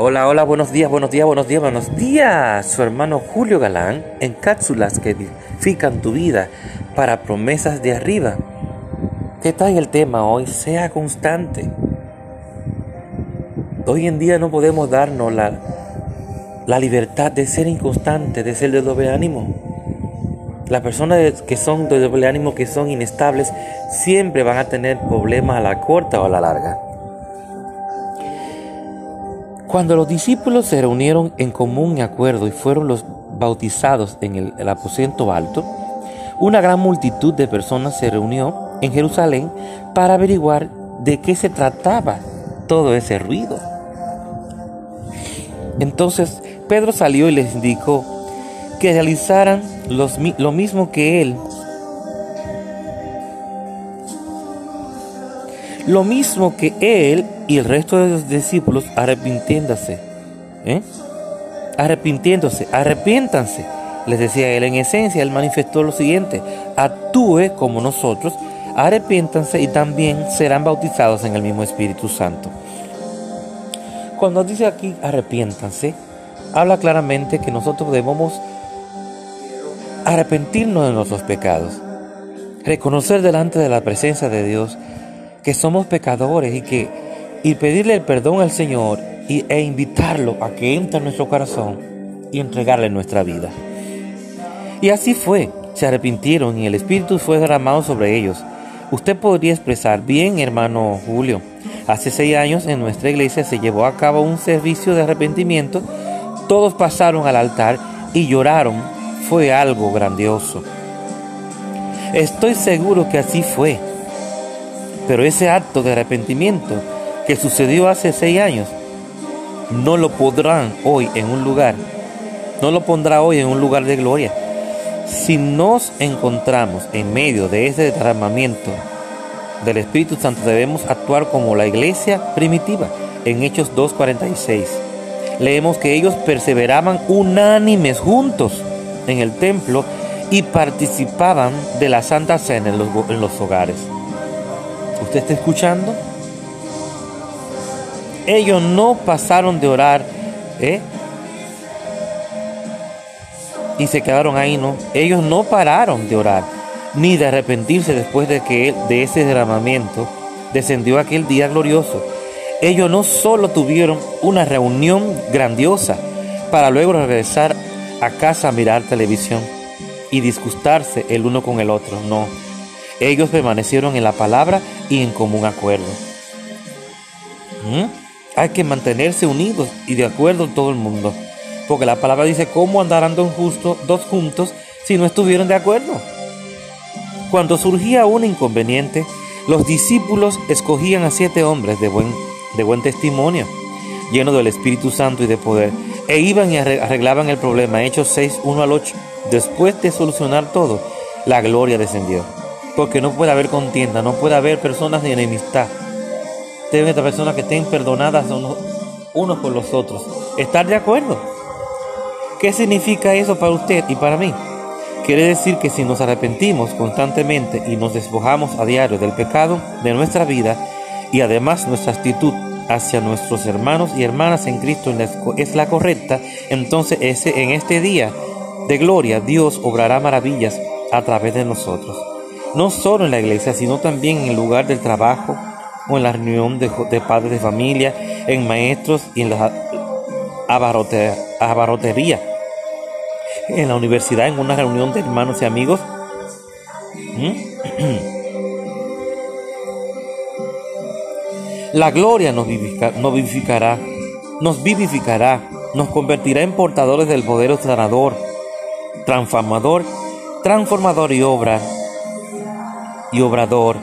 Hola, hola, buenos días, buenos días, buenos días, buenos días. Su hermano Julio Galán en cápsulas que edifican tu vida para promesas de arriba. ¿Qué tal el tema hoy? Sea constante. Hoy en día no podemos darnos la, la libertad de ser inconstante, de ser de doble ánimo. Las personas que son de doble ánimo, que son inestables, siempre van a tener problemas a la corta o a la larga. Cuando los discípulos se reunieron en común acuerdo y fueron los bautizados en el, aposento alto, una gran multitud de personas se reunió en Jerusalén para averiguar de qué se trataba todo ese ruido. Entonces Pedro salió y les indicó que realizaran lo mismo que él Lo mismo que él y el resto de los discípulos arrepintiéndose. ¿eh? Arrepintiéndose, arrepiéntanse. Les decía él, en esencia, él manifestó lo siguiente, actúe como nosotros, arrepiéntanse y también serán bautizados en el mismo Espíritu Santo. Cuando dice aquí arrepiéntanse, habla claramente que nosotros debemos arrepentirnos de nuestros pecados, reconocer delante de la presencia de Dios que somos pecadores y que y pedirle el perdón al Señor y, e invitarlo a que entre en nuestro corazón y entregarle nuestra vida. Y así fue, se arrepintieron y el Espíritu fue derramado sobre ellos. Usted podría expresar, bien hermano Julio, hace seis años en nuestra iglesia se llevó a cabo un servicio de arrepentimiento, todos pasaron al altar y lloraron, fue algo grandioso. Estoy seguro que así fue. Pero ese acto de arrepentimiento que sucedió hace seis años, no lo podrán hoy en un lugar, no lo pondrá hoy en un lugar de gloria. Si nos encontramos en medio de ese derramamiento del Espíritu Santo, debemos actuar como la iglesia primitiva en Hechos 2.46. Leemos que ellos perseveraban unánimes juntos en el templo y participaban de la Santa Cena en los, en los hogares. ¿Usted está escuchando? Ellos no pasaron de orar, ¿eh? Y se quedaron ahí, ¿no? Ellos no pararon de orar, ni de arrepentirse después de que de ese derramamiento descendió aquel día glorioso. Ellos no solo tuvieron una reunión grandiosa para luego regresar a casa a mirar televisión y disgustarse el uno con el otro, no ellos permanecieron en la palabra y en común acuerdo. ¿Mm? Hay que mantenerse unidos y de acuerdo en todo el mundo. Porque la palabra dice, ¿cómo andarán dos, dos juntos si no estuvieron de acuerdo? Cuando surgía un inconveniente, los discípulos escogían a siete hombres de buen, de buen testimonio, llenos del Espíritu Santo y de poder, e iban y arreglaban el problema. Hechos 6, 1 al 8. Después de solucionar todo, la gloria descendió porque no puede haber contienda, no puede haber personas de enemistad. Deben estar personas que estén perdonadas unos, por los otros. Estar de acuerdo. ¿Qué significa eso para usted y para mí? Quiere decir que si nos arrepentimos constantemente y nos despojamos a diario del pecado de nuestra vida y además nuestra actitud hacia nuestros hermanos y hermanas en Cristo es la correcta, entonces ese, en este día de gloria Dios obrará maravillas a través de nosotros no solo en la iglesia, sino también en el lugar del trabajo o en la reunión de, padres de familia, en maestros y en la abarrotería, en la universidad, en una reunión de hermanos y amigos. ¿Mm? La gloria nos, nos vivificará, nos vivificará, nos convertirá en portadores del poder sanador, transformador, transformador y obra y obrador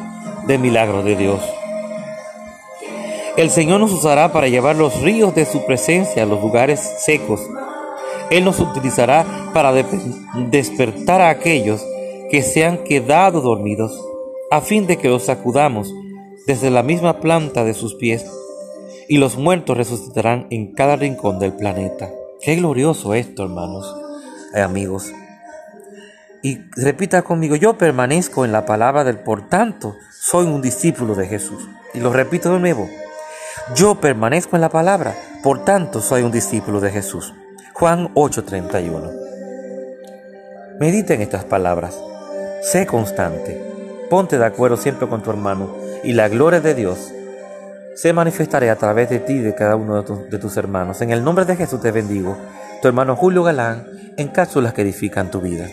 de milagros de Dios. El Señor nos usará para llevar los ríos de su presencia a los lugares secos. Él nos utilizará para despertar a aquellos que se han quedado dormidos, a fin de que los sacudamos desde la misma planta de sus pies, y los muertos resucitarán en cada rincón del planeta. Qué glorioso esto, hermanos, y amigos. Y repita conmigo, yo permanezco en la palabra del por tanto, soy un discípulo de Jesús. Y lo repito de nuevo, yo permanezco en la palabra, Por tanto, soy un discípulo de Jesús. Juan 8:31. Medita en estas palabras. Sé constante. Ponte de acuerdo siempre con tu hermano y la gloria de Dios se manifestará a través de ti y de cada uno de, de tus hermanos. En el nombre de Jesús te bendigo. Tu hermano Julio Galán en cápsulas que edifican tu vida.